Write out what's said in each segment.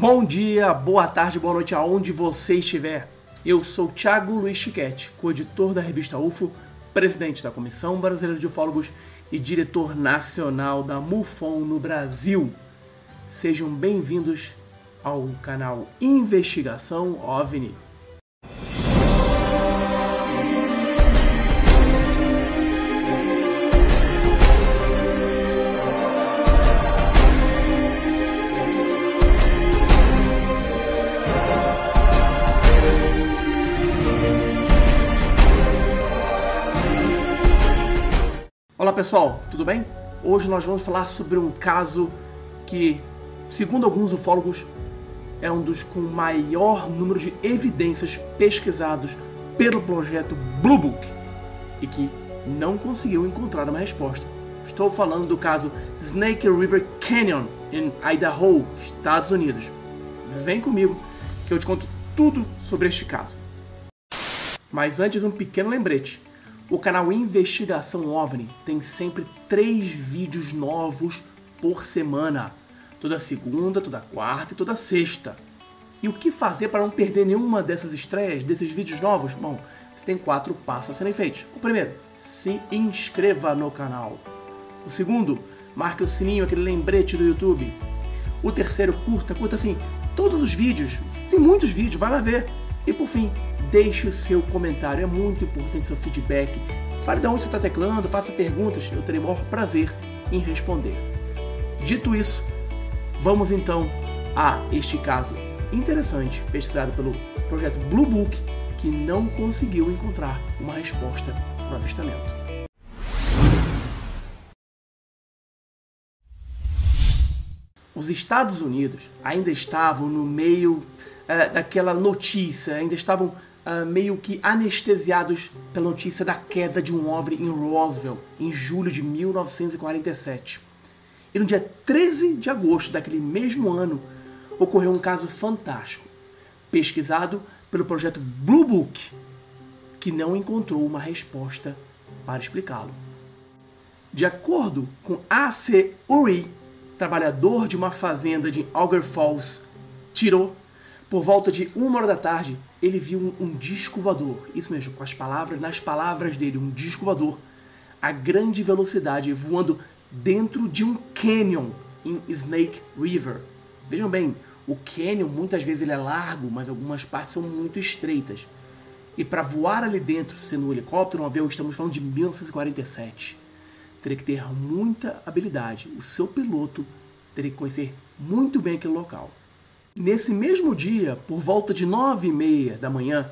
Bom dia, boa tarde, boa noite aonde você estiver. Eu sou Thiago Luiz Chiquete, coeditor da revista UFO, presidente da Comissão Brasileira de Ufólogos e diretor nacional da MUFON no Brasil. Sejam bem-vindos ao canal Investigação OVNI. Olá pessoal, tudo bem? Hoje nós vamos falar sobre um caso que, segundo alguns ufólogos, é um dos com maior número de evidências pesquisados pelo projeto Blue Book e que não conseguiu encontrar uma resposta. Estou falando do caso Snake River Canyon em Idaho, Estados Unidos. Vem comigo que eu te conto tudo sobre este caso. Mas antes um pequeno lembrete. O canal Investigação OVNI tem sempre três vídeos novos por semana. Toda segunda, toda quarta e toda sexta. E o que fazer para não perder nenhuma dessas estreias, desses vídeos novos? Bom, você tem quatro passos a serem feitos. O primeiro, se inscreva no canal. O segundo, marque o sininho, aquele lembrete do YouTube. O terceiro, curta, curta assim, todos os vídeos. Tem muitos vídeos, vai lá ver. E por fim, deixe o seu comentário, é muito importante seu feedback. Fale de onde você está teclando, faça perguntas, eu terei o maior prazer em responder. Dito isso, vamos então a este caso interessante pesquisado pelo projeto Blue Book que não conseguiu encontrar uma resposta para o avistamento. Os Estados Unidos ainda estavam no meio uh, daquela notícia, ainda estavam uh, meio que anestesiados pela notícia da queda de um OVNI em Roswell, em julho de 1947. E no dia 13 de agosto daquele mesmo ano, ocorreu um caso fantástico, pesquisado pelo projeto Blue Book, que não encontrou uma resposta para explicá-lo. De acordo com A.C. Uri, trabalhador de uma fazenda de Auger Falls, tirou por volta de uma hora da tarde, ele viu um, um, disco voador. Isso mesmo, com as palavras, nas palavras dele, um disco voador a grande velocidade voando dentro de um canyon em Snake River. Vejam bem, o canyon muitas vezes ele é largo, mas algumas partes são muito estreitas. E para voar ali dentro, sendo um helicóptero, um avião, estamos falando de 1947, teria que ter muita habilidade. O seu piloto teria que conhecer muito bem aquele local. Nesse mesmo dia, por volta de nove e meia da manhã,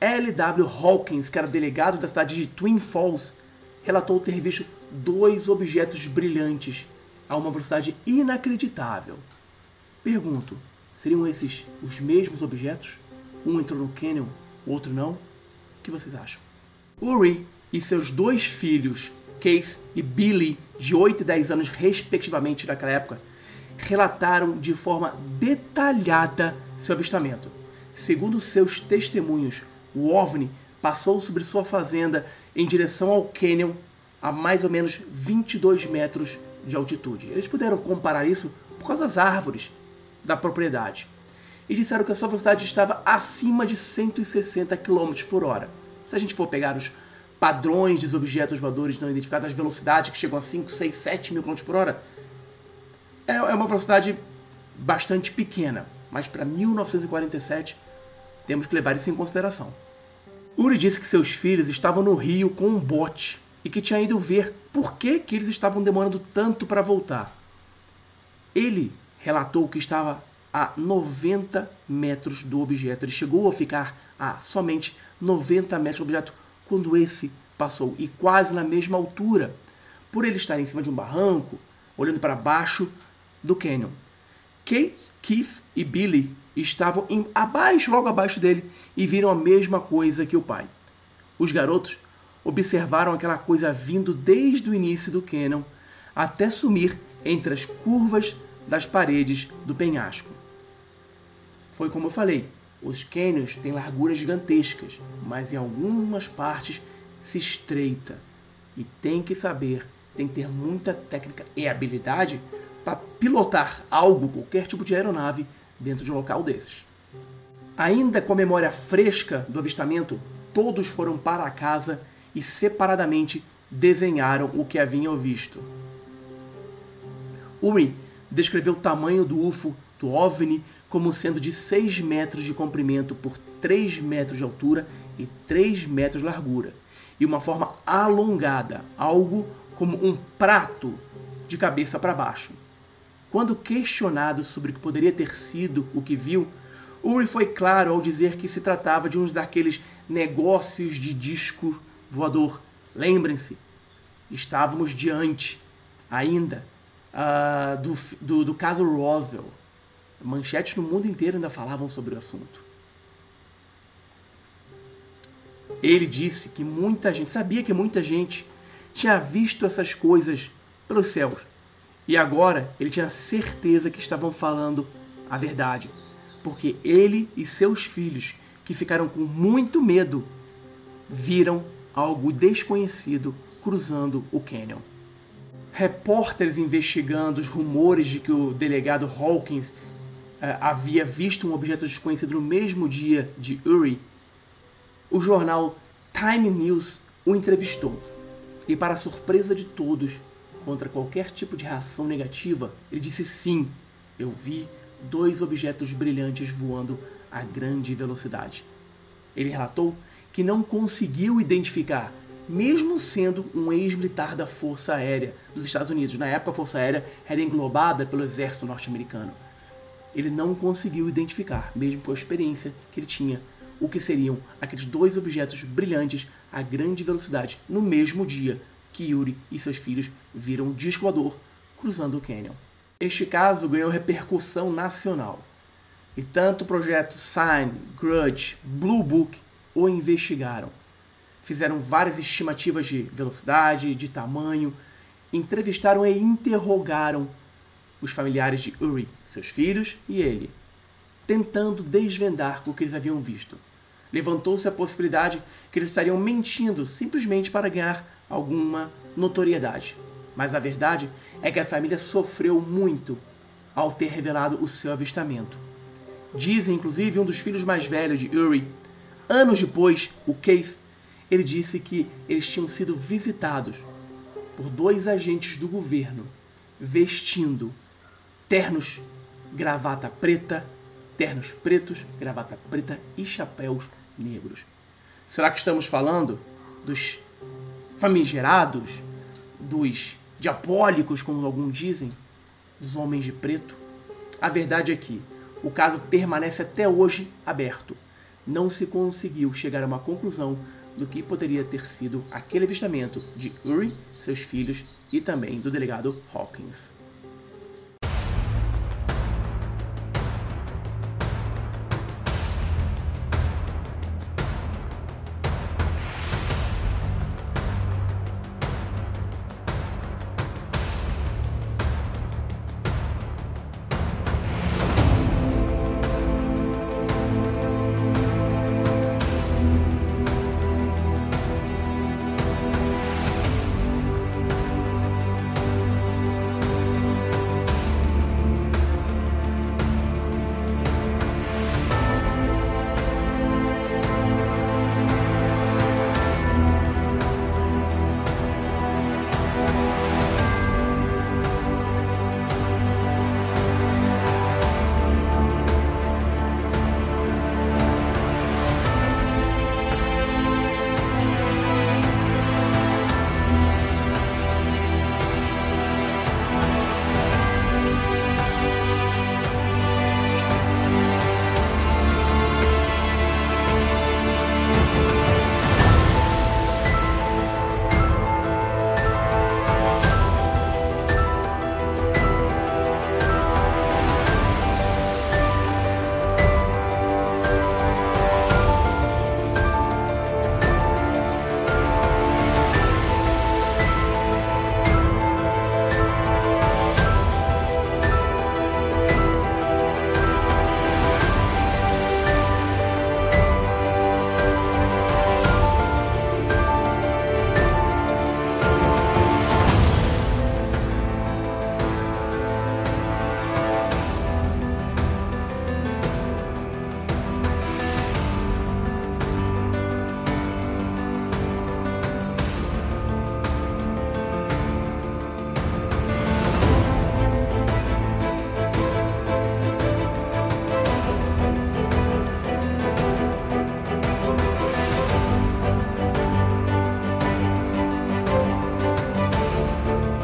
L.W. Hawkins, que era delegado da cidade de Twin Falls, relatou ter visto dois objetos brilhantes a uma velocidade inacreditável. Pergunto, seriam esses os mesmos objetos? Um entrou no canyon, o outro não? O que vocês acham? Uri e seus dois filhos, Keith e Billy, de 8 e 10 anos respectivamente naquela época, relataram de forma detalhada seu avistamento. Segundo seus testemunhos, o OVNI passou sobre sua fazenda em direção ao cânion a mais ou menos 22 metros de altitude. Eles puderam comparar isso por causa das árvores da propriedade e disseram que a sua velocidade estava acima de 160 km por hora. Se a gente for pegar os padrões dos objetos voadores não identificados, as velocidades que chegam a 5, 6, 7 mil km por hora, é, é uma velocidade bastante pequena, mas para 1947 temos que levar isso em consideração. Uri disse que seus filhos estavam no rio com um bote e que tinha ido ver por que, que eles estavam demorando tanto para voltar. Ele relatou que estava a 90 metros do objeto. Ele chegou a ficar a somente 90 metros do objeto quando esse passou e quase na mesma altura. Por ele estar em cima de um barranco, olhando para baixo, do Canyon. Kate, Keith e Billy estavam em, abaixo, logo abaixo dele, e viram a mesma coisa que o pai. Os garotos observaram aquela coisa vindo desde o início do canyon até sumir entre as curvas das paredes do penhasco. Foi como eu falei, os canyons têm larguras gigantescas, mas em algumas partes se estreita. E tem que saber, tem que ter muita técnica e habilidade para pilotar algo, qualquer tipo de aeronave, dentro de um local desses. Ainda com a memória fresca do avistamento, todos foram para casa e separadamente desenharam o que haviam visto. Uri descreveu o tamanho do UFO, do OVNI, como sendo de 6 metros de comprimento por 3 metros de altura e 3 metros de largura, e uma forma alongada, algo como um prato de cabeça para baixo. Quando questionado sobre o que poderia ter sido o que viu, Uri foi claro ao dizer que se tratava de um daqueles negócios de disco voador. Lembrem-se, estávamos diante ainda uh, do, do, do caso Roswell. Manchetes no mundo inteiro ainda falavam sobre o assunto. Ele disse que muita gente, sabia que muita gente tinha visto essas coisas pelos céus. E agora ele tinha certeza que estavam falando a verdade. Porque ele e seus filhos, que ficaram com muito medo, viram algo desconhecido cruzando o canyon. Repórteres investigando os rumores de que o delegado Hawkins uh, havia visto um objeto desconhecido no mesmo dia de Uri, o jornal Time News o entrevistou. E, para surpresa de todos, contra qualquer tipo de reação negativa, ele disse sim, eu vi dois objetos brilhantes voando a grande velocidade. Ele relatou que não conseguiu identificar, mesmo sendo um ex-militar da Força Aérea dos Estados Unidos. Na época, a Força Aérea era englobada pelo exército norte-americano. Ele não conseguiu identificar, mesmo com a experiência que ele tinha, o que seriam aqueles dois objetos brilhantes a grande velocidade no mesmo dia que Yuri e seus filhos viram um disco voador cruzando o canyon. Este caso ganhou repercussão nacional. E tanto o projeto Sign, Grudge, Blue Book o investigaram. Fizeram várias estimativas de velocidade, de tamanho, entrevistaram e interrogaram os familiares de Uri, seus filhos e ele, tentando desvendar o que eles haviam visto. Levantou-se a possibilidade que eles estariam mentindo simplesmente para ganhar alguma notoriedade. Mas a verdade é que a família sofreu muito ao ter revelado o seu avistamento. Dizem, inclusive, um dos filhos mais velhos de Uri, anos depois, o Keith, ele disse que eles tinham sido visitados por dois agentes do governo vestindo ternos, gravata preta, ternos pretos, gravata preta e chapéus negros. Será que estamos falando dos famigerados, dos diabólicos, como alguns dizem, dos homens de preto? A verdade é que o caso permanece até hoje aberto. Não se conseguiu chegar a uma conclusão do que poderia ter sido aquele avistamento de Uri, seus filhos e também do delegado Hawkins.